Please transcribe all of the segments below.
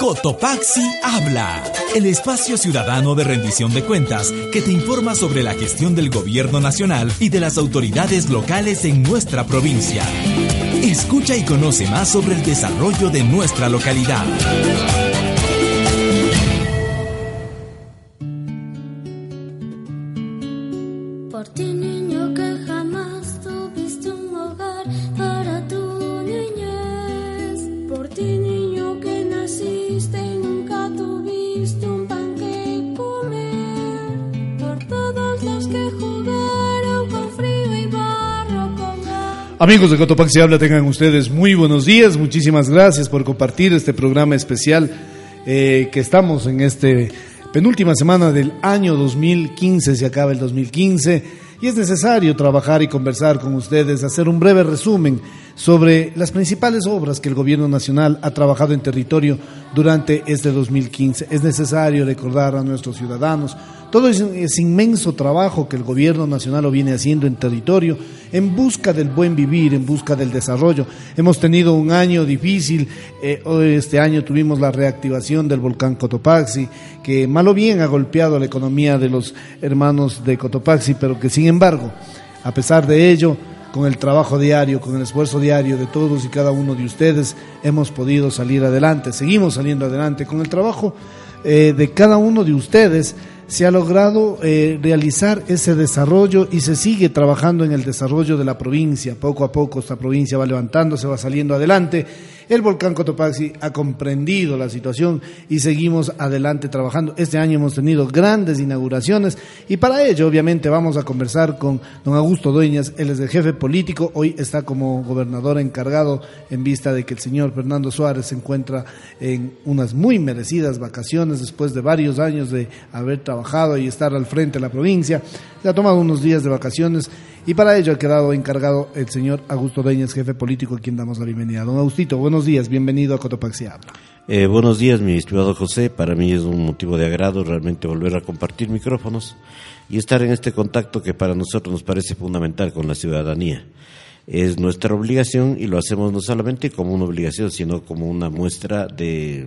Cotopaxi Habla, el espacio ciudadano de rendición de cuentas que te informa sobre la gestión del gobierno nacional y de las autoridades locales en nuestra provincia. Escucha y conoce más sobre el desarrollo de nuestra localidad. Amigos de Cotopaxi Habla, tengan ustedes muy buenos días. Muchísimas gracias por compartir este programa especial eh, que estamos en este penúltima semana del año 2015. Se acaba el 2015 y es necesario trabajar y conversar con ustedes, hacer un breve resumen sobre las principales obras que el gobierno nacional ha trabajado en territorio durante este 2015. Es necesario recordar a nuestros ciudadanos todo ese, inmenso trabajo que el gobierno nacional lo viene haciendo en territorio en busca del buen vivir, en busca del desarrollo. Hemos tenido un año difícil, eh, este año tuvimos la reactivación del volcán Cotopaxi, que mal o bien ha golpeado la economía de los hermanos de Cotopaxi, pero que sin embargo, a pesar de ello, con el trabajo diario, con el esfuerzo diario de todos y cada uno de ustedes, hemos podido salir adelante, seguimos saliendo adelante. Con el trabajo eh, de cada uno de ustedes, se ha logrado eh, realizar ese desarrollo y se sigue trabajando en el desarrollo de la provincia. Poco a poco esta provincia va levantándose, va saliendo adelante. El volcán Cotopaxi ha comprendido la situación y seguimos adelante trabajando. Este año hemos tenido grandes inauguraciones y para ello obviamente vamos a conversar con don Augusto Dueñas, él es el jefe político, hoy está como gobernador encargado en vista de que el señor Fernando Suárez se encuentra en unas muy merecidas vacaciones después de varios años de haber trabajado y estar al frente de la provincia. Se ha tomado unos días de vacaciones y para ello ha quedado encargado el señor Augusto Dueñas, jefe político, a quien damos la bienvenida. Don Augustito, buenos días, bienvenido a Cotopaxi. Eh, buenos días, mi estimado José. Para mí es un motivo de agrado realmente volver a compartir micrófonos y estar en este contacto que para nosotros nos parece fundamental con la ciudadanía. Es nuestra obligación y lo hacemos no solamente como una obligación, sino como una muestra de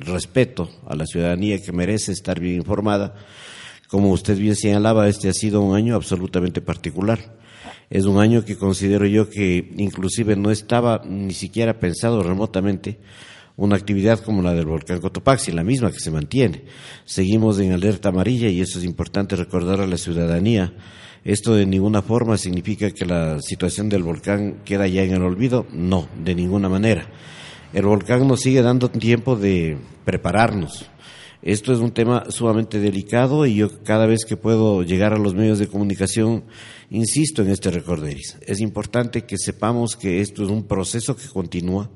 respeto a la ciudadanía que merece estar bien informada. Como usted bien señalaba, este ha sido un año absolutamente particular. Es un año que considero yo que inclusive no estaba ni siquiera pensado remotamente una actividad como la del volcán Cotopaxi, la misma que se mantiene. Seguimos en alerta amarilla y eso es importante recordar a la ciudadanía. Esto de ninguna forma significa que la situación del volcán queda ya en el olvido. No, de ninguna manera. El volcán nos sigue dando tiempo de prepararnos. Esto es un tema sumamente delicado y yo cada vez que puedo llegar a los medios de comunicación insisto en este recorderis. Es importante que sepamos que esto es un proceso que continúa.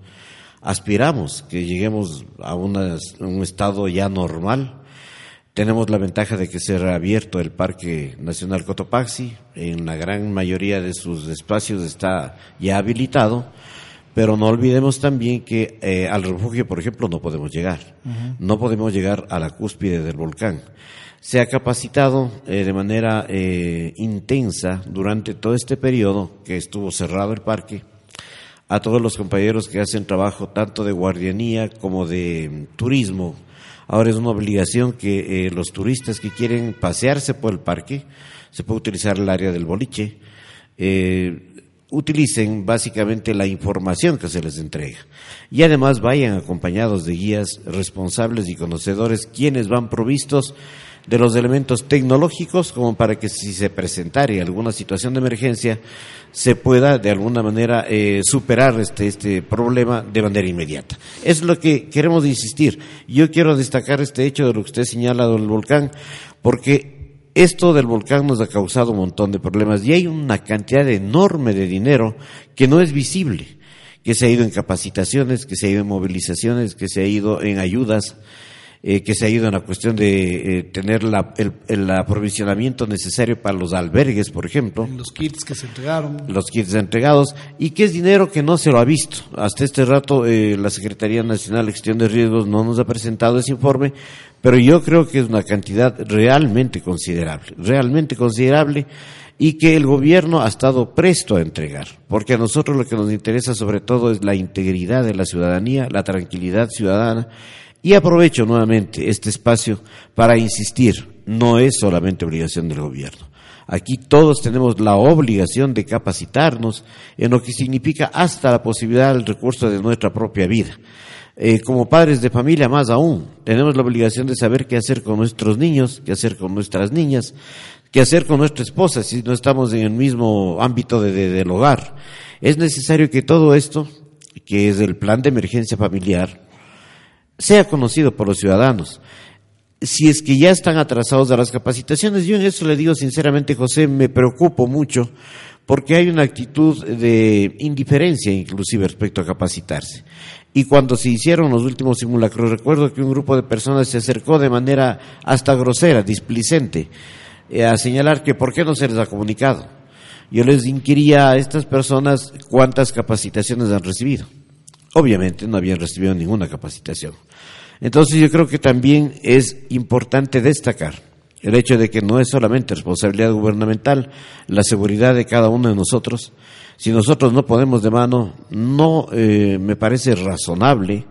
Aspiramos que lleguemos a, una, un estado ya normal. Tenemos la ventaja de que se ha el Parque Nacional Cotopaxi. En la gran mayoría de sus espacios está ya habilitado. Pero no olvidemos también que eh, al refugio, por ejemplo, no podemos llegar. Uh -huh. No podemos llegar a la cúspide del volcán. Se ha capacitado eh, de manera eh, intensa durante todo este periodo que estuvo cerrado el parque a todos los compañeros que hacen trabajo tanto de guardianía como de mm, turismo. Ahora es una obligación que los turistas que quieren pasearse por el parque, se puede utilizar el área del boliche, utilicen básicamente la información que se les entrega y además vayan acompañados de guías responsables y conocedores quienes van provistos de los elementos tecnológicos como para que si se presentara alguna situación de emergencia se pueda de alguna manera eh, superar este, este problema de manera inmediata. Es lo que queremos insistir. Yo quiero destacar este hecho de lo que usted señala del volcán porque esto del volcán nos ha causado un montón de problemas y hay una cantidad enorme de dinero que no es visible, que se ha ido en capacitaciones, que se ha ido en movilizaciones, que se ha ido en ayudas, eh, que se ha ido en la cuestión de eh, tener la, el, el, aprovisionamiento necesario para los albergues, por ejemplo. Los kits que se entregaron. Los kits entregados y que es dinero que no se lo ha visto. Hasta este rato eh, la Secretaría Nacional de Gestión de Riesgos no nos ha presentado ese informe, pero yo creo que es una cantidad realmente considerable, realmente considerable y que el gobierno ha estado presto a entregar, porque a nosotros lo que nos interesa sobre todo es la integridad de la ciudadanía, la tranquilidad ciudadana, y aprovecho nuevamente este espacio para insistir, no es solamente obligación del gobierno. Aquí todos tenemos la obligación de capacitarnos en lo que significa hasta la posibilidad del recurso de nuestra propia vida. Eh, como padres de familia más aún, tenemos la obligación de saber qué hacer con nuestros niños, qué hacer con nuestras niñas, qué hacer con nuestra esposa si no estamos en el mismo ámbito de, del hogar. Es necesario que todo esto, que es el plan de emergencia familiar, sea conocido por los ciudadanos si es que ya están atrasados a las capacitaciones, yo en eso le digo sinceramente, José, me preocupo mucho porque hay una actitud de indiferencia inclusive respecto a capacitarse. Y cuando se hicieron los últimos simulacros, recuerdo que un grupo de personas se acercó de manera hasta grosera, displicente, eh, a señalar que por qué no se les ha comunicado. Yo les inquiría a estas personas cuántas capacitaciones han recibido. Obviamente no habían recibido ninguna capacitación. Entonces yo creo que también es importante destacar el hecho de que no es solamente responsabilidad gubernamental la seguridad de cada uno de nosotros. Si nosotros no ponemos de mano, no eh, me parece razonable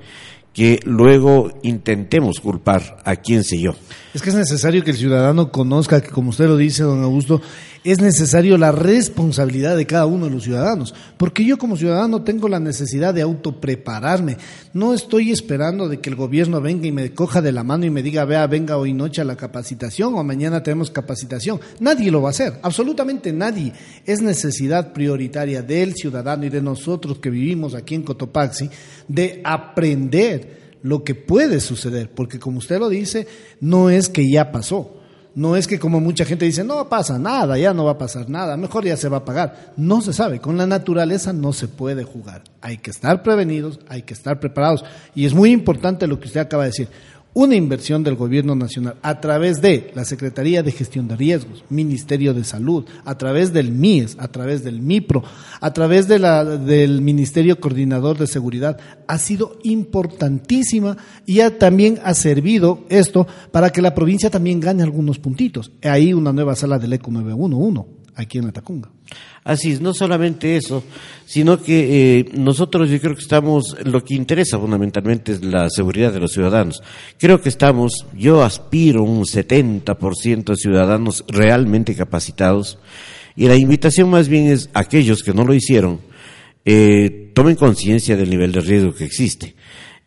que luego intentemos culpar a quien sé yo. Es que es necesario que el ciudadano conozca que, como usted lo dice, don Augusto, es necesario la responsabilidad de cada uno de los ciudadanos, porque yo como ciudadano tengo la necesidad de autoprepararme. No estoy esperando de que el gobierno venga y me coja de la mano y me diga, vea, venga hoy noche a la capacitación o mañana tenemos capacitación. Nadie lo va a hacer, absolutamente nadie. Es necesidad prioritaria del ciudadano y de nosotros que vivimos aquí en Cotopaxi de aprender lo que puede suceder, porque como usted lo dice, no es que ya pasó no es que como mucha gente dice, no pasa nada, ya no va a pasar nada, mejor ya se va a pagar. No se sabe, con la naturaleza no se puede jugar. Hay que estar prevenidos, hay que estar preparados. Y es muy importante lo que usted acaba de decir una inversión del gobierno nacional a través de la Secretaría de Gestión de Riesgos, Ministerio de Salud, a través del MIES, a través del MIPRO, a través de la, del Ministerio Coordinador de Seguridad, ha sido importantísima y también ha servido esto para que la provincia también gane algunos puntitos. Hay una nueva sala del ECO 911 aquí en la Tacunga. Así es, no solamente eso, sino que eh, nosotros yo creo que estamos, lo que interesa fundamentalmente es la seguridad de los ciudadanos. Creo que estamos, yo aspiro un 70% de ciudadanos realmente capacitados y la invitación más bien es a aquellos que no lo hicieron, eh, tomen conciencia del nivel de riesgo que existe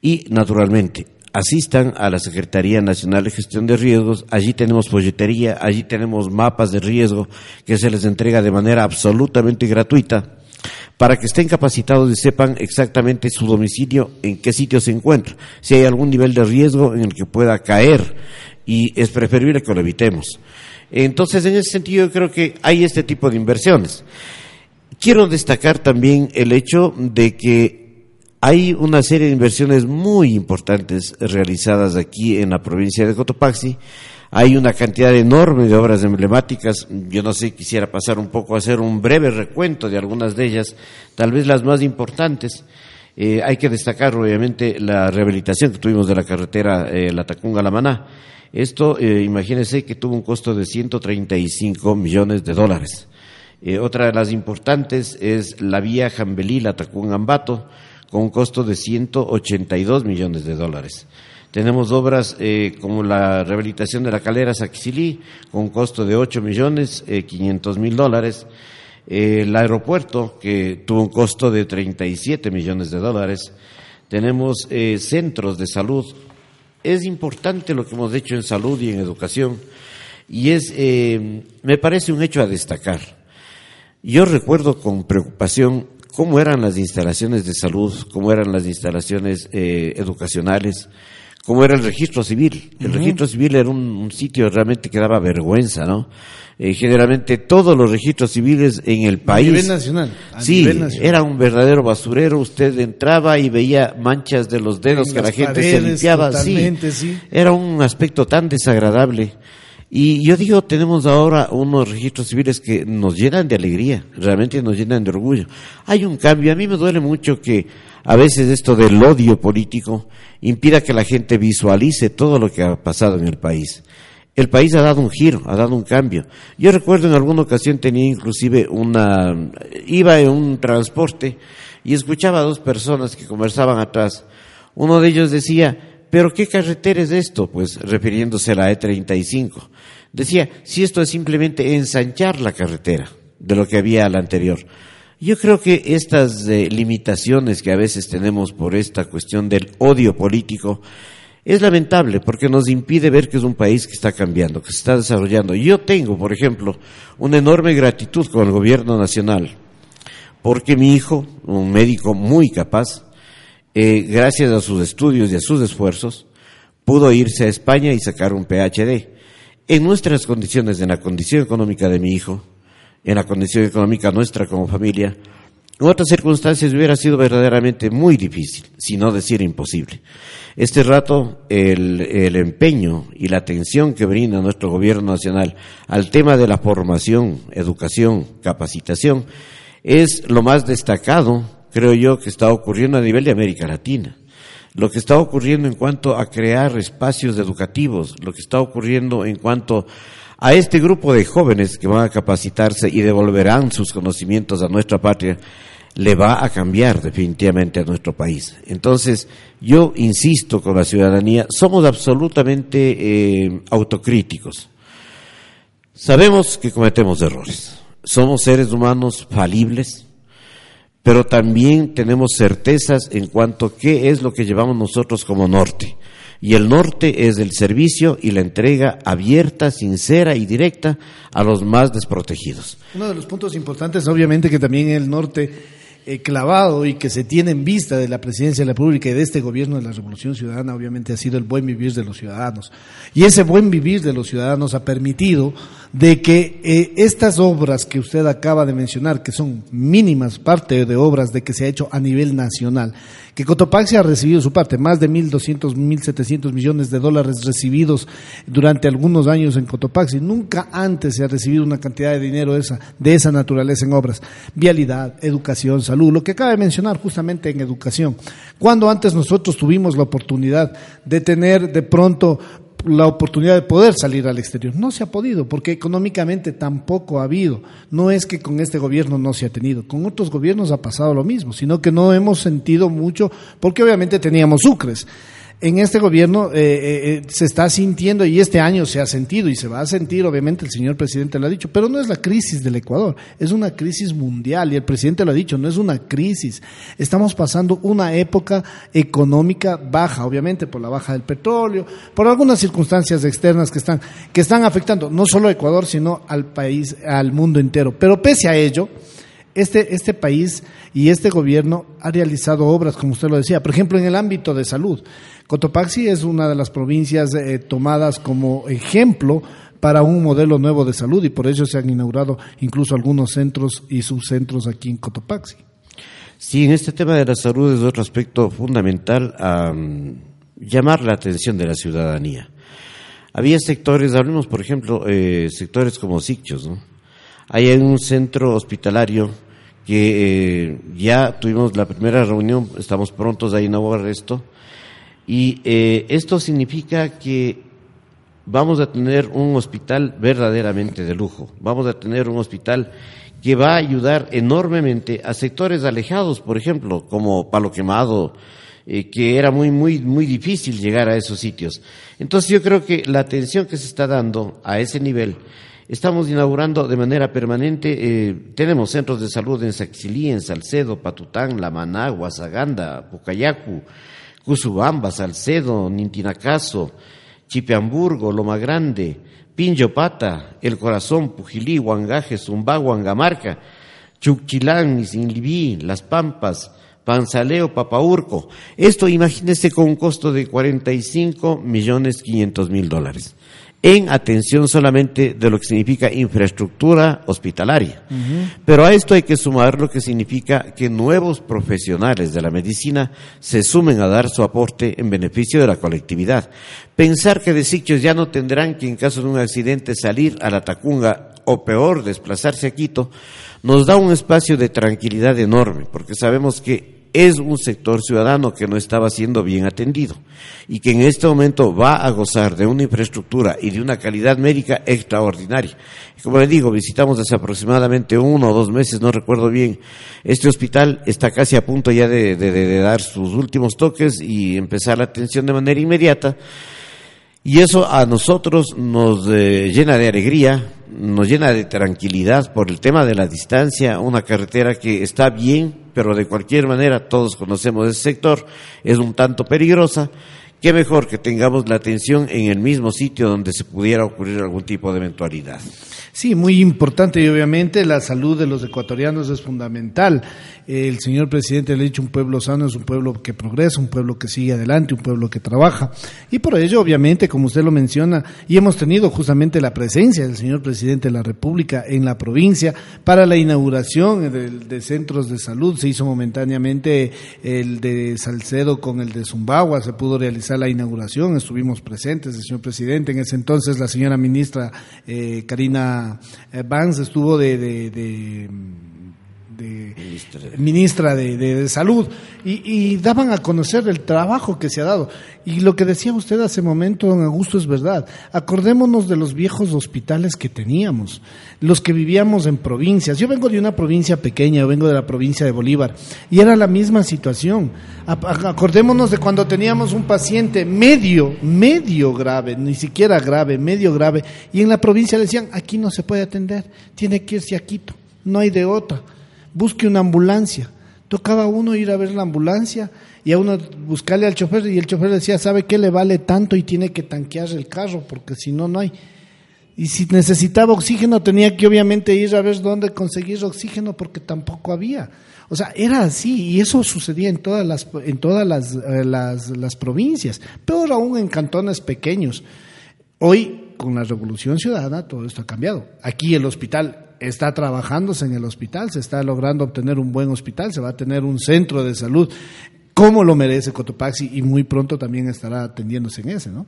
y naturalmente asistan a la Secretaría Nacional de Gestión de Riesgos. Allí tenemos folletería, allí tenemos mapas de riesgo que se les entrega de manera absolutamente gratuita para que estén capacitados y sepan exactamente su domicilio, en qué sitio se encuentra, si hay algún nivel de riesgo en el que pueda caer y es preferible que lo evitemos. Entonces, en ese sentido, yo creo que hay este tipo de inversiones. Quiero destacar también el hecho de que hay una serie de inversiones muy importantes realizadas aquí en la provincia de Cotopaxi. Hay una cantidad enorme de obras emblemáticas. Yo no sé, quisiera pasar un poco a hacer un breve recuento de algunas de ellas, tal vez las más importantes. Eh, hay que destacar, obviamente, la rehabilitación que tuvimos de la carretera eh, La Tacunga-La Maná. Esto, eh, imagínense que tuvo un costo de 135 millones de dólares. otra de las importantes es la vía Jambelí-La Tacunga-Ambato, con un costo de 182 millones de dólares. Tenemos obras eh, como la rehabilitación de la calera Saquicilí, con un costo de 8 millones eh, 500 mil dólares. Eh, el aeropuerto, que tuvo un costo de 37 millones de dólares. Tenemos eh, centros de salud. Es importante lo que hemos hecho en salud y en educación. Y es, me parece un hecho a destacar. Yo recuerdo con preocupación cómo eran las instalaciones de salud, cómo eran las instalaciones eh, educacionales, cómo era el registro civil. El registro civil era un, sitio realmente que daba vergüenza, ¿no? Eh, generalmente todos los registros civiles en el país. A nivel nacional. sí, era un verdadero basurero. Usted entraba y veía manchas de los dedos que la gente se limpiaba. Sí, sí, era un aspecto tan desagradable. Y yo digo, tenemos ahora unos registros civiles que nos llenan de alegría, realmente nos llenan de orgullo. Hay un cambio, a mí me duele mucho que a veces esto del odio político impida que la gente visualice todo lo que ha pasado en el país. el país ha dado un giro, ha dado un cambio. Yo recuerdo en alguna ocasión tenía inclusive una, iba en un transporte y escuchaba a dos personas que conversaban atrás. Uno de ellos decía, pero ¿qué carretera es esto? Pues refiriéndose a la E35. Decía, si esto es simplemente ensanchar la carretera de lo que había a la anterior. Yo creo que estas eh, limitaciones que a veces tenemos por esta cuestión del odio político es lamentable porque nos impide ver que es un país que está cambiando, que se está desarrollando. Yo tengo, por ejemplo, una enorme gratitud con el gobierno nacional porque mi hijo, un médico muy capaz, eh, gracias a sus estudios y a sus esfuerzos, pudo irse a España y sacar un PhD. En nuestras condiciones, en la condición económica de mi hijo, en la condición económica nuestra como familia, en otras circunstancias hubiera sido verdaderamente muy difícil, si no decir imposible. Este rato, el, el, empeño y la atención que brinda nuestro gobierno nacional al tema de la formación, educación, capacitación, es lo más destacado, creo yo, que está ocurriendo a nivel de América Latina. Lo que está ocurriendo en cuanto a crear espacios educativos, lo que está ocurriendo en cuanto a este grupo de jóvenes que van a capacitarse y devolverán sus conocimientos a nuestra patria, le va a cambiar definitivamente a nuestro país. Entonces, yo insisto con la ciudadanía, somos absolutamente eh, autocríticos. Sabemos que cometemos errores. Somos seres humanos falibles, pero también tenemos certezas en cuanto a qué es lo que llevamos nosotros como norte. Y el norte es el servicio y la entrega abierta, sincera y directa a los más desprotegidos. Uno de los puntos importantes, obviamente, que también el norte eh, clavado y que se tiene en vista de la presidencia de la República y de este gobierno de la Revolución Ciudadana, obviamente ha sido el buen vivir de los ciudadanos. Y ese buen vivir de los ciudadanos ha permitido de que eh, estas obras que usted acaba de mencionar, que son mínimas parte de obras de que se ha hecho a nivel nacional, que Cotopaxi ha recibido su parte, más de 1.200, 1.700 millones de dólares recibidos durante algunos años en Cotopaxi. Nunca antes se ha recibido una cantidad de dinero esa, de esa naturaleza en obras. Vialidad, educación, salud, lo que acaba de mencionar justamente en educación. Cuando antes nosotros tuvimos la oportunidad de tener de pronto la oportunidad de poder salir al exterior. No se ha podido, porque económicamente tampoco ha habido. No es que con este gobierno no se ha tenido, con otros gobiernos ha pasado lo mismo, sino que no hemos sentido mucho, porque obviamente teníamos sucres en este gobierno eh, eh, eh, se está sintiendo y este año se ha sentido y se va a sentir, obviamente el señor presidente lo ha dicho, pero no es la crisis del Ecuador, es una crisis mundial y el presidente lo ha dicho, no es una crisis. Estamos pasando una época económica baja, obviamente por la baja del petróleo, por algunas circunstancias externas que están, que están afectando no solo a Ecuador, sino al país, al mundo entero. Pero pese a ello, este, este país y este gobierno ha realizado obras, como usted lo decía, por ejemplo, en el ámbito de salud. Cotopaxi es una de las provincias eh, tomadas como ejemplo para un modelo nuevo de salud y por eso se han inaugurado incluso algunos centros y subcentros aquí en Cotopaxi. Sí, en este tema de la salud es otro aspecto fundamental llamar la atención de la ciudadanía. Había sectores, hablemos por ejemplo, eh, sectores como Sicchos, ¿no? Hay un centro hospitalario que eh, ya tuvimos la primera reunión, estamos prontos a inaugurar esto, y eh, esto significa que vamos a tener un hospital verdaderamente de lujo, vamos a tener un hospital que va a ayudar enormemente a sectores alejados, por ejemplo, como Palo Quemado, eh, que era muy, muy, muy difícil llegar a esos sitios. Entonces yo creo que la atención que se está dando a ese nivel, estamos inaugurando de manera permanente, eh, tenemos centros de salud en Saxilí, en Salcedo, Patután, La Managua, Zaganda, Pucayacu, Cusubamba, Salcedo, Nintinacaso, Chipeamburgo, Loma Grande, Pinjopata, El Corazón, Pujilí, Huangaje, Zumba, Huangamarca, Chuquilán, Isinlibí, Las Pampas, Panzaleo, Papaurco. Esto imagínese con un costo de 45 millones 500 mil dólares en atención solamente de lo que significa infraestructura hospitalaria. Pero a esto hay que sumar lo que significa que nuevos profesionales de la medicina se sumen a dar su aporte en beneficio de la colectividad. Pensar que de sitios ya no tendrán que en caso de un accidente salir a la Tacunga o peor desplazarse a Quito, nos da un espacio de tranquilidad enorme, porque sabemos que es un sector ciudadano que no estaba siendo bien atendido y que en este momento va a gozar de una infraestructura y de una calidad médica extraordinaria. Como le digo, visitamos hace aproximadamente uno o dos meses, no recuerdo bien, este hospital está casi a punto ya de, de dar sus últimos toques y empezar la atención de manera inmediata. Y eso a nosotros nos eh, llena de alegría, nos llena de tranquilidad por el tema de la distancia, una carretera que está bien, pero de cualquier manera todos conocemos ese sector, es un tanto peligrosa. Qué mejor que tengamos la atención en el mismo sitio donde se pudiera ocurrir algún tipo de eventualidad. Sí, muy importante y obviamente la salud de los ecuatorianos es fundamental. El señor presidente le ha dicho un pueblo sano es un pueblo que progresa, un pueblo que sigue adelante, un pueblo que trabaja. Y por ello, obviamente, como usted lo menciona, y hemos tenido justamente la presencia del señor presidente de la República en la provincia para la inauguración de, de centros de salud. Se hizo momentáneamente el de Salcedo con el de Zumbagua, se pudo realizar la inauguración, estuvimos presentes, el señor presidente. En ese entonces la señora ministra eh, Karina Vance estuvo de, de, ministra, de, Salud y, daban a conocer el trabajo que se ha dado. Y lo que decía usted hace momento, don Augusto, es verdad. Acordémonos de los viejos hospitales que teníamos, los que vivíamos en provincias. Yo vengo de una provincia pequeña, yo vengo de la provincia de Bolívar, y era la misma situación. Acordémonos de cuando teníamos un paciente medio, medio grave, ni siquiera grave, medio grave, y en la provincia le decían, aquí no se puede atender, tiene que irse a Quito, no hay de otra busque una ambulancia. Tocaba uno ir a ver la ambulancia y a uno buscarle al chofer y el chofer decía, ¿sabe qué le vale tanto y tiene que tanquear el carro porque si no, no hay? Y si necesitaba oxígeno tenía que obviamente ir a ver dónde conseguir oxígeno porque tampoco había. O sea, era así y eso sucedía en todas las, en todas las, eh, las, las provincias, peor aún en cantones pequeños. Hoy, con la revolución ciudadana, todo esto ha cambiado. Aquí el hospital está trabajándose en el hospital, se está logrando obtener un buen hospital, se va a tener un centro de salud como lo merece Cotopaxi y muy pronto también estará atendiéndose en ese, ¿no?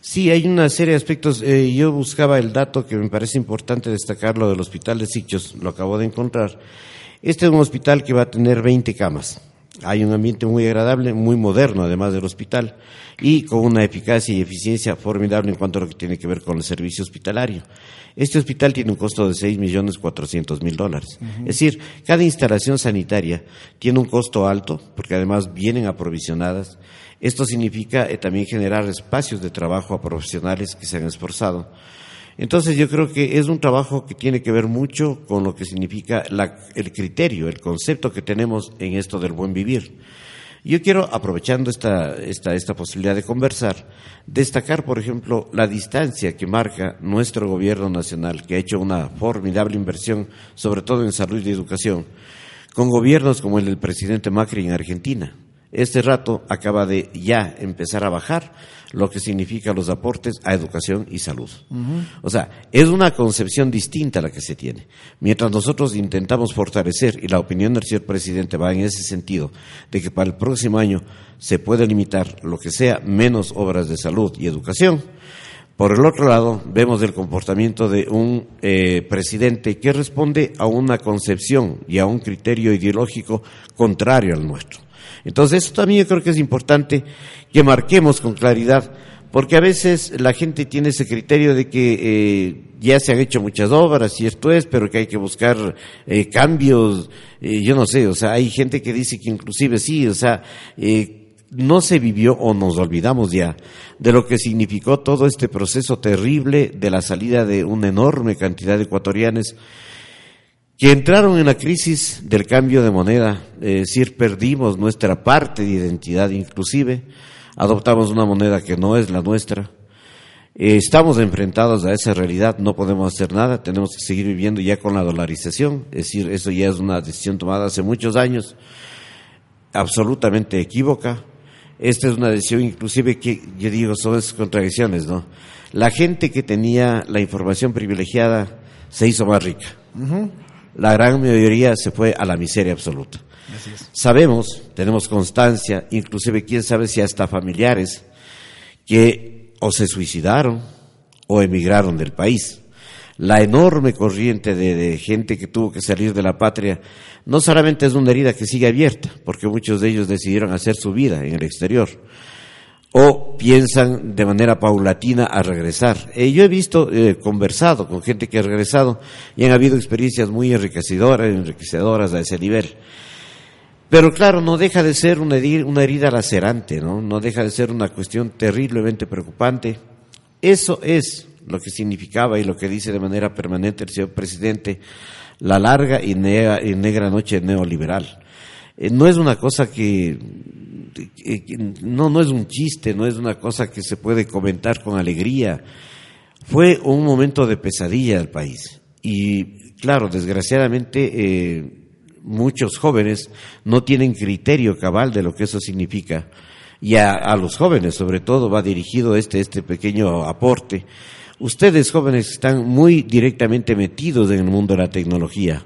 Sí, hay una serie de aspectos. Eh, yo buscaba el dato que me parece importante destacarlo del hospital de Sichos, lo acabo de encontrar. Este es un hospital que va a tener 20 camas. Hay un ambiente muy agradable, muy moderno además del hospital y con una eficacia y eficiencia formidable en cuanto a lo que tiene que ver con el servicio hospitalario. Este hospital tiene un costo de seis millones cuatrocientos mil dólares. Es decir, cada instalación sanitaria tiene un costo alto, porque además vienen aprovisionadas. Esto significa eh, también generar espacios de trabajo a profesionales que se han esforzado. Entonces yo creo que es un trabajo que tiene que ver mucho con lo que significa el criterio, el concepto que tenemos en esto del buen vivir. Yo quiero, aprovechando esta, esta, esta posibilidad de conversar, destacar, por ejemplo, la distancia que marca nuestro gobierno nacional, que ha hecho una formidable inversión, sobre todo en salud y educación, con gobiernos como el del presidente Macri en Argentina. Este rato acaba de ya empezar a bajar lo que significa los aportes a educación y salud. O sea, es una concepción distinta a la que se tiene. Mientras nosotros intentamos fortalecer, y la opinión del señor presidente va en ese sentido, de que para el próximo año se puede limitar lo que sea menos obras de salud y educación, por el otro lado, vemos el comportamiento de un eh, presidente que responde a una concepción y a un criterio ideológico contrario al nuestro. Entonces, eso también yo creo que es importante que marquemos con claridad, porque a veces la gente tiene ese criterio de que eh, ya se han hecho muchas obras y esto es, pero que hay que buscar eh, cambios, eh, yo no sé, o sea, hay gente que dice que inclusive sí, o sea, no se vivió o nos olvidamos ya de lo que significó todo este proceso terrible de la salida de una enorme cantidad de ecuatorianos que entraron en la crisis del cambio de moneda, es decir, perdimos nuestra parte de identidad inclusive, adoptamos una moneda que no es la nuestra, eh, estamos enfrentados a esa realidad, no podemos hacer nada, tenemos que seguir viviendo ya con la dolarización, es decir, eso ya es una decisión tomada hace muchos años, absolutamente equívoca, esta es una decisión inclusive que yo digo son esas contradicciones, ¿no? La gente que tenía la información privilegiada se hizo más rica la gran mayoría se fue a la miseria absoluta. Sabemos, tenemos constancia, inclusive quién sabe si hasta familiares que o se suicidaron o emigraron del país. la enorme corriente de, de, gente que tuvo que salir de la patria, no solamente es una herida que sigue abierta, porque muchos de ellos decidieron hacer su vida en el exterior, o piensan de manera paulatina a regresar. Eh, yo he visto, eh, conversado con gente que ha regresado y han habido experiencias muy enriquecedoras, enriquecedoras a ese nivel. Pero claro, no deja de ser una herida, lacerante, ¿no? No deja de ser una cuestión terriblemente preocupante. Eso es lo que significaba y lo que dice de manera permanente el señor presidente, la larga y negra noche neoliberal. Eh, no es una cosa que, no, no es un chiste, no es una cosa que se puede comentar con alegría. Fue un momento de pesadilla del país. Y claro, desgraciadamente, eh, muchos jóvenes no tienen criterio cabal de lo que eso significa. Y a, a los jóvenes, sobre todo, va dirigido este, este pequeño aporte Ustedes jóvenes están muy directamente metidos en el mundo de la tecnología.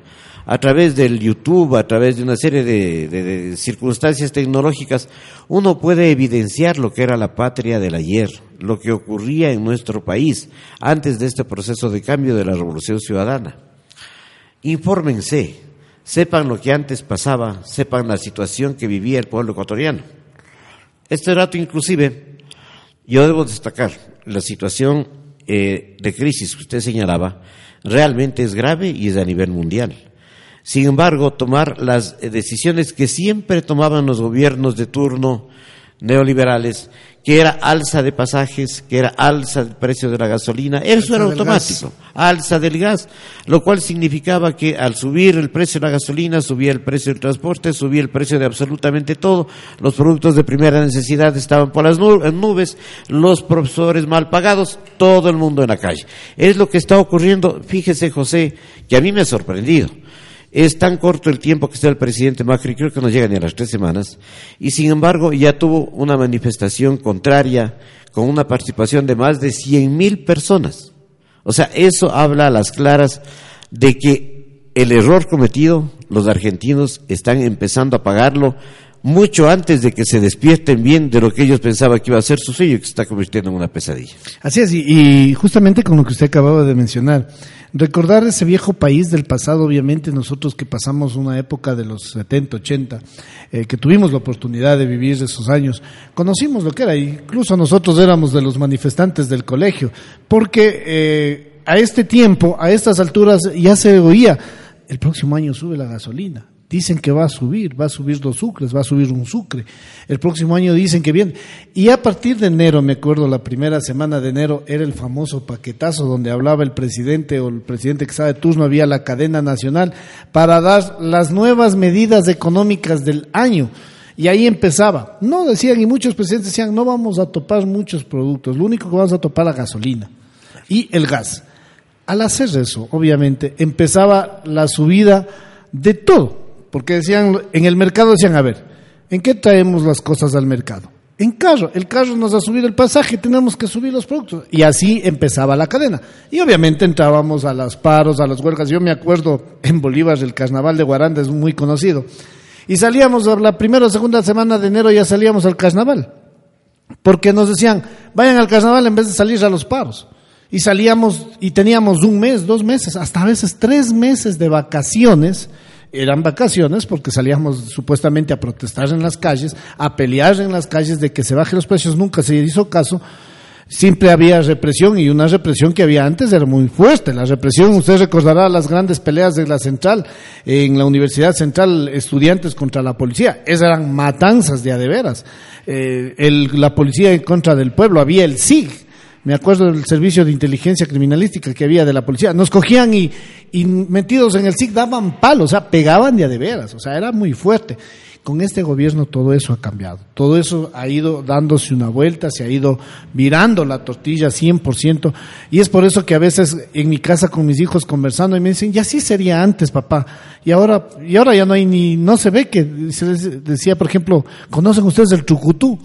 A través del YouTube, a través de una serie de, circunstancias tecnológicas, uno puede evidenciar lo que era la patria del ayer, lo que ocurría en nuestro país antes de este proceso de cambio de la revolución ciudadana. Infórmense, sepan lo que antes pasaba, sepan la situación que vivía el pueblo ecuatoriano. Este dato inclusive, yo debo destacar la situación eh, de crisis que usted señalaba realmente es grave y es a nivel mundial. Sin embargo, tomar las decisiones que siempre tomaban los gobiernos de turno neoliberales que era alza de pasajes, que era alza del precio de la gasolina, eso era automático, alza del gas, lo cual significaba que al subir el precio de la gasolina, subía el precio del transporte, subía el precio de absolutamente todo, los productos de primera necesidad estaban por las nubes, los profesores mal pagados, todo el mundo en la calle. Es lo que está ocurriendo, fíjese José, que a mí me ha sorprendido. Es tan corto el tiempo que está el presidente Macri, creo que no llega ni a las tres semanas, y sin embargo ya tuvo una manifestación contraria con una participación de más de cien mil personas. O sea, eso habla a las claras de que el error cometido, los argentinos están empezando a pagarlo mucho antes de que se despierten bien de lo que ellos pensaban que iba a ser su sueño que se está convirtiendo en una pesadilla. Así es, y justamente con lo que usted acababa de mencionar, recordar ese viejo país del pasado, obviamente nosotros que pasamos una época de los 70, 80, eh, que tuvimos la oportunidad de vivir esos años, conocimos lo que era, incluso nosotros éramos de los manifestantes del colegio, porque eh, a este tiempo, a estas alturas, ya se oía, el próximo año sube la gasolina, Dicen que va a subir, va a subir dos sucres, va a subir un sucre. El próximo año dicen que viene. Y a partir de enero, me acuerdo, la primera semana de enero era el famoso paquetazo donde hablaba el presidente o el presidente que estaba de turno, había la cadena nacional para dar las nuevas medidas económicas del año. Y ahí empezaba. No decían, y muchos presidentes decían, no vamos a topar muchos productos, lo único que vamos a topar la gasolina y el gas. Al hacer eso, obviamente, empezaba la subida de todo porque decían, en el mercado decían, a ver, ¿en qué traemos las cosas al mercado? En carro, el carro nos ha subido el pasaje, tenemos que subir los productos. Y así empezaba la cadena. Y obviamente entrábamos a los paros, a las huelgas. Yo me acuerdo en Bolívar, el carnaval de Guaranda es muy conocido. Y salíamos la primera o segunda semana de enero, ya salíamos al carnaval. Porque nos decían, vayan al carnaval en vez de salir a los paros. Y salíamos y teníamos un mes, dos meses, hasta a veces tres meses de vacaciones eran vacaciones porque salíamos supuestamente a protestar en las calles, a pelear en las calles de que se bajen los precios, nunca se hizo caso. Siempre había represión y una represión que había antes era muy fuerte. La represión, usted recordará las grandes peleas de la central, en la Universidad Central, estudiantes contra la policía. Esas eran matanzas de adeveras. Eh, el, la policía en contra del pueblo, había el SIG, me acuerdo del servicio de inteligencia criminalística que había de la policía, nos cogían y, metidos en el SIC daban palos, o sea, pegaban de a de veras, o sea, era muy fuerte. Con este gobierno todo eso ha cambiado, todo eso ha ido dándose una vuelta, se ha ido virando la tortilla 100%, y es por eso que a veces en mi casa con mis hijos conversando y me dicen, ya sí sería antes, papá, y ahora, y ahora ya no hay ni, no se ve que, se decía, por ejemplo, ¿conocen ustedes el trucutú?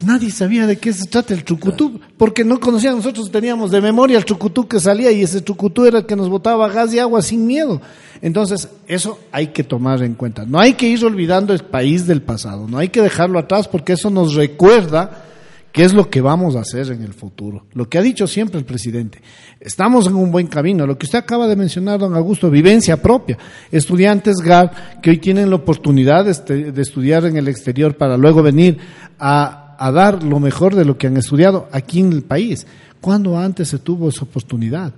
Nadie sabía de qué se trata el trucutú, porque no conocían, nosotros teníamos de memoria el trucutú que salía y ese trucutú era el que nos botaba gas y agua sin miedo. Entonces, eso hay que tomar en cuenta. No hay que ir olvidando el país del pasado, no hay que dejarlo atrás porque eso nos recuerda qué es lo que vamos a hacer en el futuro. Lo que ha dicho siempre el presidente. Estamos en un buen camino. Lo que usted acaba de mencionar, don Augusto, vivencia propia. Estudiantes GAR que hoy tienen la oportunidad de, de estudiar en el exterior para luego venir a, a dar lo mejor de lo que han estudiado aquí en el país. ¿Cuándo antes se tuvo esa oportunidad?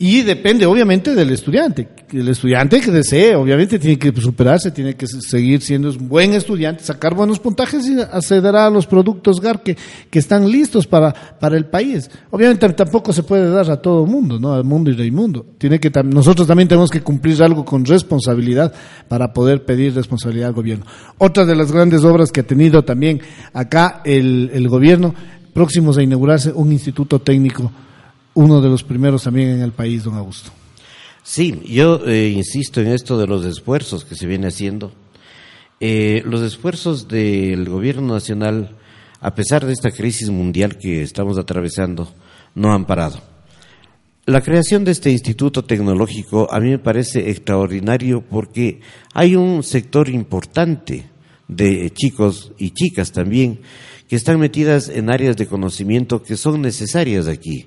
Y depende obviamente del estudiante. El estudiante que desee, obviamente tiene que superarse, tiene que seguir siendo un buen estudiante, sacar buenos puntajes y accederá a los productos GAR que, que están listos para, para el país. Obviamente tampoco se puede dar a todo el mundo, ¿no? Al mundo y al mundo. Tiene que, nosotros también tenemos que cumplir algo con responsabilidad para poder pedir responsabilidad al gobierno. Otra de las grandes obras que ha tenido también acá el, el gobierno, próximos a inaugurarse un instituto técnico uno de los primeros también en el país, don Augusto. Sí, yo eh, insisto en esto de los esfuerzos que se viene haciendo. Eh, los esfuerzos del gobierno nacional, a pesar de esta crisis mundial que estamos atravesando, no han parado. La creación de este instituto tecnológico a mí me parece extraordinario porque hay un sector importante de chicos y chicas también que están metidas en áreas de conocimiento que son necesarias aquí.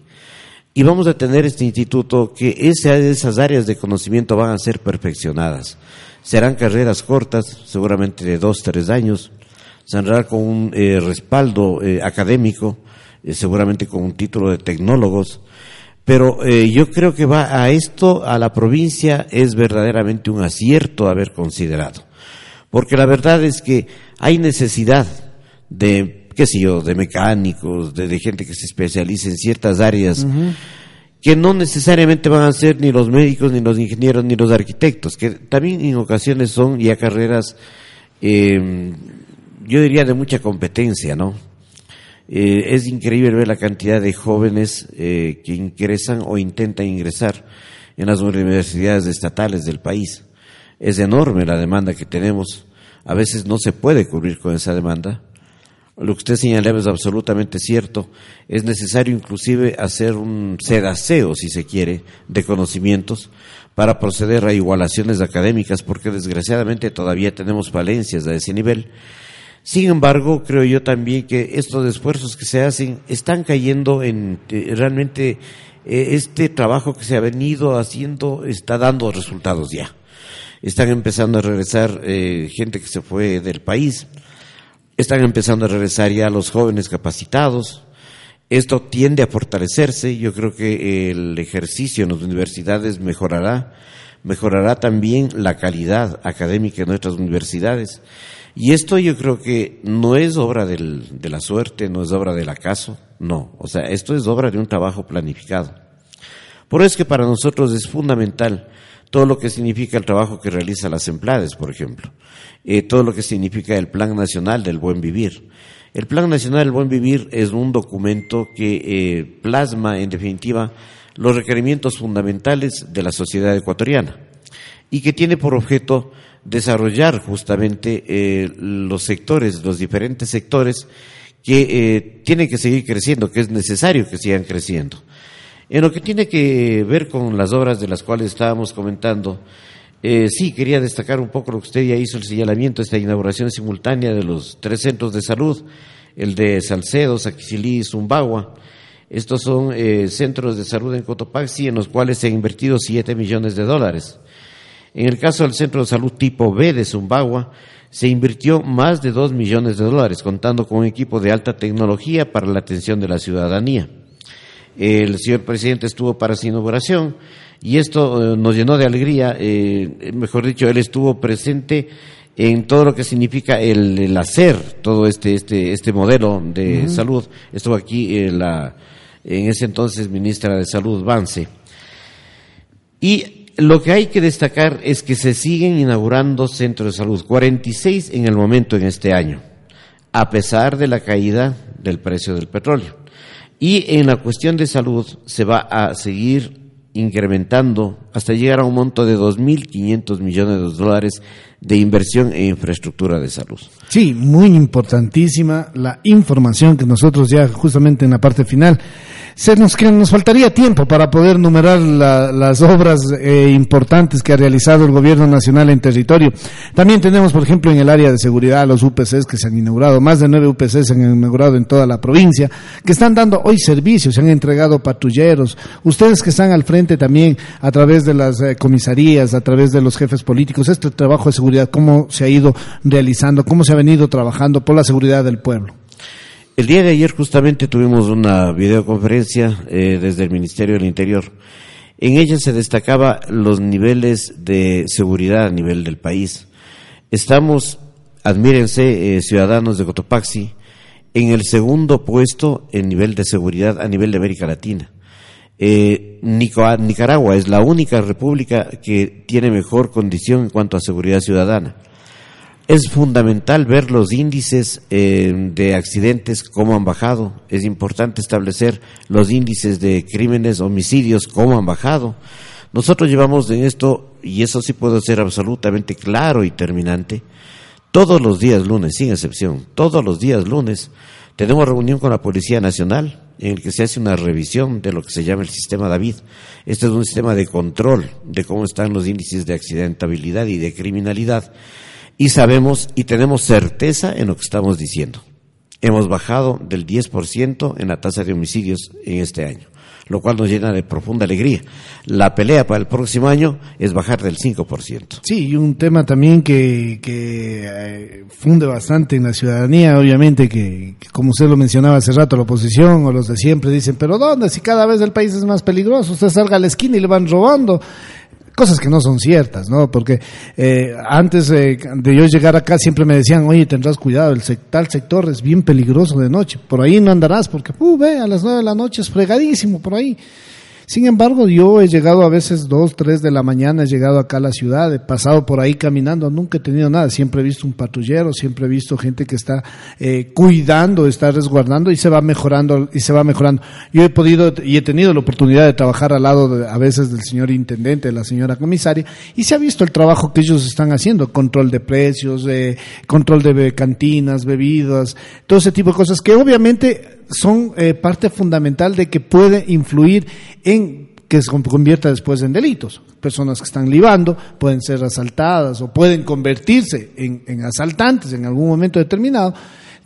Y vamos a tener este instituto que esas áreas de conocimiento van a ser perfeccionadas. Serán carreras cortas, seguramente de dos, tres años, serán con un eh, respaldo eh, académico, eh, seguramente con un título de tecnólogos, pero yo creo que va a esto, a la provincia, es verdaderamente un acierto haber considerado. Porque la verdad es que hay necesidad de qué sé yo, de mecánicos, de, gente que se especialice en ciertas áreas, que no necesariamente van a ser ni los médicos, ni los ingenieros, ni los arquitectos, que también en ocasiones son ya carreras, em, yo diría, de mucha competencia, ¿no? Eh, es increíble ver la cantidad de jóvenes eh, que ingresan o intentan ingresar en las universidades estatales del país. Es enorme la demanda que tenemos. A veces no se puede cubrir con esa demanda lo que usted señalaba es absolutamente cierto. Es necesario inclusive hacer un sedaseo, si se quiere, de conocimientos para proceder a igualaciones académicas, porque desgraciadamente todavía tenemos falencias a ese nivel. Sin embargo, creo yo también que estos esfuerzos que se hacen están cayendo en eh, realmente eh, este trabajo que se ha venido haciendo está dando resultados ya. Están empezando a regresar eh, gente que se fue del país están empezando a regresar ya los jóvenes capacitados. Esto tiende a fortalecerse. Yo creo que el ejercicio en las universidades mejorará. Mejorará también la calidad académica en nuestras universidades. Y esto yo creo que no es obra del, de la suerte, no es obra del acaso, no. O sea, esto es obra de un trabajo planificado. Por eso es que para nosotros es fundamental todo lo que significa el trabajo que realiza las empleadas, por ejemplo, eh, todo lo que significa el Plan Nacional del Buen Vivir. El Plan Nacional del Buen Vivir es un documento que eh, plasma, en definitiva, los requerimientos fundamentales de la sociedad ecuatoriana y que tiene por objeto desarrollar justamente eh, los sectores, los diferentes sectores que tienen que seguir creciendo, que es necesario que sigan creciendo. En lo que tiene que ver con las obras de las cuales estábamos comentando, eh, sí, quería destacar un poco lo que usted ya hizo, el señalamiento, esta inauguración simultánea de los tres centros de salud, el de Salcedo, Saquicilí y Zumbagua. Estos son eh, centros de salud en Cotopaxi en los cuales se han invertido siete millones de dólares. En el caso del centro de salud tipo B de Zumbagua, se invirtió más de dos millones de dólares, contando con un equipo de alta tecnología para la atención de la ciudadanía el señor presidente estuvo para su inauguración y esto eh, nos llenó de alegría, eh, mejor dicho, él estuvo presente en todo lo que significa el, hacer todo este este este modelo de salud. Estuvo aquí eh, la en ese entonces ministra de Salud Vance. Y lo que hay que destacar es que se siguen inaugurando centros de salud, 46 en el momento en este año, a pesar de la caída del precio del petróleo. Y en la cuestión de salud se va a seguir incrementando hasta llegar a un monto de 2.500 millones de dólares de inversión en infraestructura de salud. Sí, muy importantísima la información que nosotros ya justamente en la parte final se nos, que nos faltaría tiempo para poder numerar las obras eh, importantes que ha realizado el gobierno nacional en territorio. También tenemos, por ejemplo, en el área de seguridad los UPCs que se han inaugurado, más de nueve UPCs se han inaugurado en toda la provincia, que están dando hoy servicios, se han entregado patrulleros. Ustedes que están al frente también a través de las eh, comisarías, a través de los jefes políticos, este trabajo de seguridad, cómo se ha ido realizando, cómo se ha venido trabajando por la seguridad del pueblo. El día de ayer justamente tuvimos una videoconferencia eh, desde el Ministerio del Interior. En ella se destacaba los niveles de seguridad a nivel del país. Estamos, admírense, eh, ciudadanos de Cotopaxi, en el segundo puesto en nivel de seguridad a nivel de América Latina. Eh, Nicaragua es la única república que tiene mejor condición en cuanto a seguridad ciudadana. Es fundamental ver los índices eh, de accidentes, cómo han bajado. Es importante establecer los índices de crímenes, homicidios, cómo han bajado. Nosotros llevamos en esto, y eso sí puedo ser absolutamente claro y terminante, todos los días lunes, sin excepción, todos los días lunes, tenemos reunión con la Policía Nacional en el que se hace una revisión de lo que se llama el sistema David. Este es un sistema de control de cómo están los índices de accidentabilidad y de criminalidad y sabemos y tenemos certeza en lo que estamos diciendo. Hemos bajado del 10% en la tasa de homicidios en este año, lo cual nos llena de profunda alegría. La pelea para el próximo año es bajar del 5%. Sí, y un tema también que, que eh, funde bastante en la ciudadanía, obviamente, que, que, como usted lo mencionaba hace rato, la oposición o los de siempre dicen, pero ¿dónde? Si cada vez el país es más peligroso, usted salga a la esquina y le van robando cosas que no son ciertas, ¿no? Porque eh, antes de yo llegar acá siempre me decían, oye, tendrás cuidado, el tal sector es bien peligroso de noche, por ahí no andarás porque, uh, ve, a las nueve de la noche es fregadísimo por ahí. Sin embargo, yo he llegado a veces dos, tres de la mañana, he llegado acá a la ciudad, he pasado por ahí caminando, nunca he tenido nada, siempre he visto un patrullero, siempre he visto gente que está eh, cuidando, está resguardando y se va mejorando y se va mejorando. Yo he podido y he tenido la oportunidad de trabajar al lado de, a veces del señor intendente, de la señora comisaria y se ha visto el trabajo que ellos están haciendo, control de precios, eh, control de cantinas, bebidas, todo ese tipo de cosas que obviamente son eh, parte fundamental de que puede influir en que se convierta después en delitos. Personas que están libando pueden ser asaltadas o pueden convertirse en, en asaltantes en algún momento determinado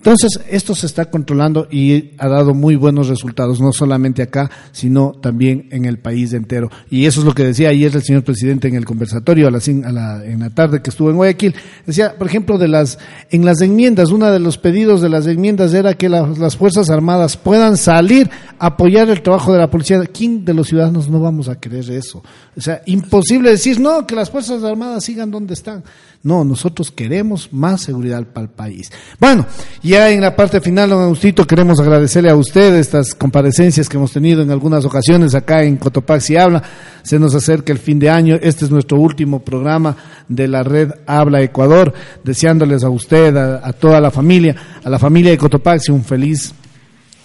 entonces, esto se está controlando y ha dado muy buenos resultados, no solamente acá, sino también en el país entero. Y eso es lo que decía ayer el señor presidente en el conversatorio a la, en la tarde que estuvo en Guayaquil. Decía, por ejemplo, de las, en las enmiendas, uno de los pedidos de las enmiendas era que las Fuerzas Armadas puedan salir a apoyar el trabajo de la policía. ¿Quién de los ciudadanos no vamos a querer eso? O sea, imposible decir, no, que las Fuerzas Armadas sigan donde están. No, nosotros queremos más seguridad para el país. Bueno, ya en la parte final, don Agustito, queremos agradecerle a usted estas comparecencias que hemos tenido en algunas ocasiones acá en Cotopaxi Habla. Se nos acerca el fin de año. Este es nuestro último programa de la red Habla Ecuador. Deseándoles a usted, a, toda la familia, a la familia de Cotopaxi, un feliz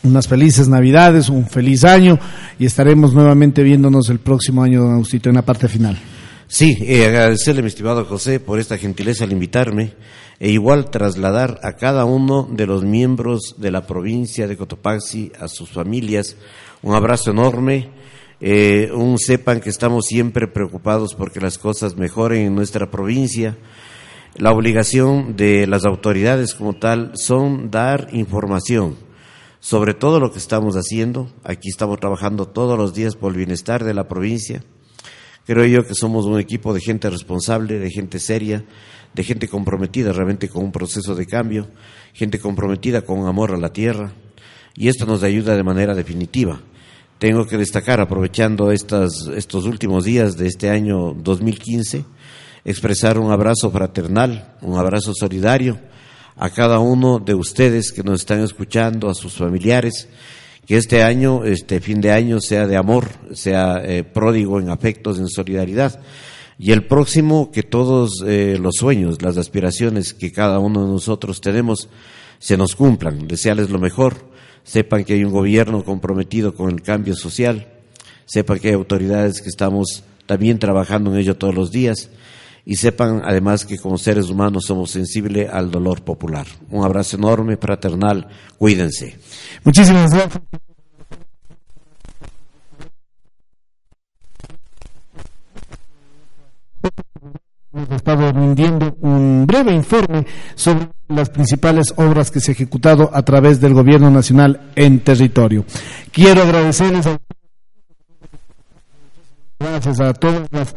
unas felices navidades, un feliz año y estaremos nuevamente viéndonos el próximo año, don Agustito, en la parte final. Sí, eh, agradecerle, mi estimado José, por esta gentileza al invitarme e igual trasladar a cada uno de los miembros de la provincia de Cotopaxi, a sus familias, un abrazo enorme. Eh, un sepan que estamos siempre preocupados porque las cosas mejoren en nuestra provincia. La obligación de las autoridades como tal son dar información sobre todo lo que estamos haciendo. Aquí estamos trabajando todos los días por el bienestar de la provincia Creo yo que somos un equipo de gente responsable, de gente seria, de gente comprometida realmente con un proceso de cambio, gente comprometida con amor a la tierra, y esto nos ayuda de manera definitiva. Tengo que destacar, aprovechando estas, estos últimos días de este año 2015, expresar un abrazo fraternal, un abrazo solidario a cada uno de ustedes que nos están escuchando, a sus familiares, que este año, este fin de año, sea de amor, sea eh, pródigo en afectos, en solidaridad. Y el próximo, que todos eh, los sueños, las aspiraciones que cada uno de nosotros tenemos, se nos cumplan. Desearles lo mejor. Sepan que hay un gobierno comprometido con el cambio social. Sepan que hay autoridades que estamos también trabajando en ello todos los días y sepan además que como seres humanos somos sensibles al dolor popular. Un abrazo enorme, fraternal, cuídense. Muchísimas gracias. Hemos estado rindiendo un breve informe sobre las principales obras que se han ejecutado a través del Gobierno Nacional en territorio. Quiero agradecerles a gracias a todas las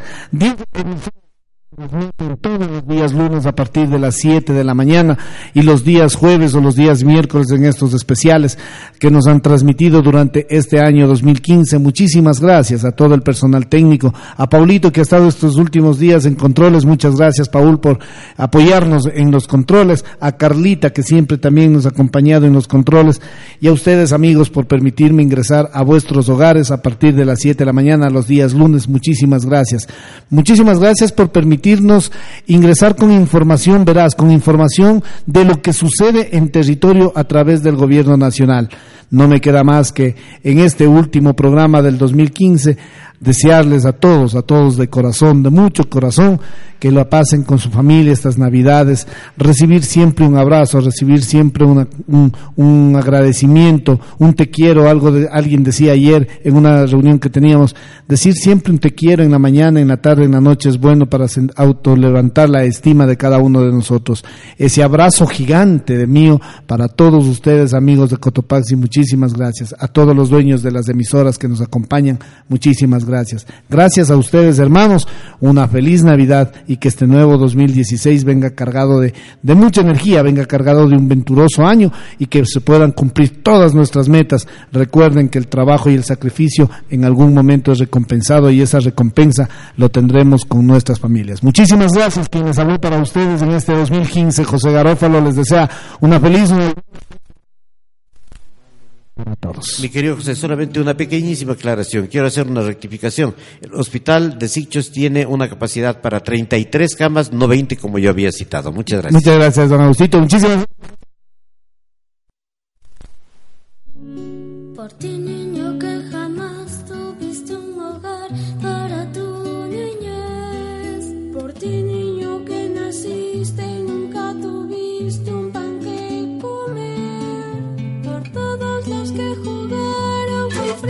todos los días lunes a partir de las 7 de la mañana y los días jueves o los días miércoles en estos especiales que nos han transmitido durante este año 2015. Muchísimas gracias a todo el personal técnico, a Paulito que ha estado estos últimos días en controles. Muchas gracias, Paul, por apoyarnos en los controles, a Carlita que siempre también nos ha acompañado en los controles y a ustedes, amigos, por permitirme ingresar a vuestros hogares a partir de las 7 de la mañana los días lunes. Muchísimas gracias. Muchísimas gracias por permitirme ingresar con información veraz, con información de lo que sucede en territorio a través del gobierno nacional. No me queda más que en este último programa del 2015 desearles a todos, a todos de corazón, de mucho corazón, que lo pasen con su familia estas Navidades, recibir siempre un abrazo, recibir siempre un, agradecimiento, un te quiero, algo de, alguien decía ayer en una reunión que teníamos, decir siempre un te quiero en la mañana, en la tarde, en la noche es bueno para autolevantar la estima de cada uno de nosotros. Ese abrazo gigante de mío para todos ustedes, amigos de Cotopaxi, muchísimas gracias. A todos los dueños de las emisoras que nos acompañan, muchísimas gracias. Gracias a ustedes, hermanos, una feliz Navidad y que este nuevo 2016 venga cargado de, de mucha energía, venga cargado de un venturoso año y que se puedan cumplir todas nuestras metas. Recuerden que el trabajo y el sacrificio en algún momento es recompensado y esa recompensa lo tendremos con nuestras familias. Muchísimas gracias quienes habló para ustedes en este 2015. José Garófalo les desea una feliz mi querido José, solamente una pequeñísima aclaración. Quiero hacer una rectificación. El hospital de Sichos tiene una capacidad para 33 camas, no 20 como yo había citado. Muchas gracias. Muchas gracias, don Agustito. Muchísimas Por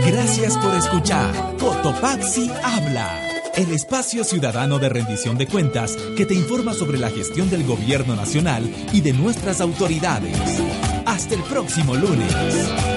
Gracias por escuchar Cotopaxi Habla, el espacio ciudadano de rendición de cuentas que te informa sobre la gestión del gobierno nacional y de nuestras autoridades. Hasta el próximo lunes.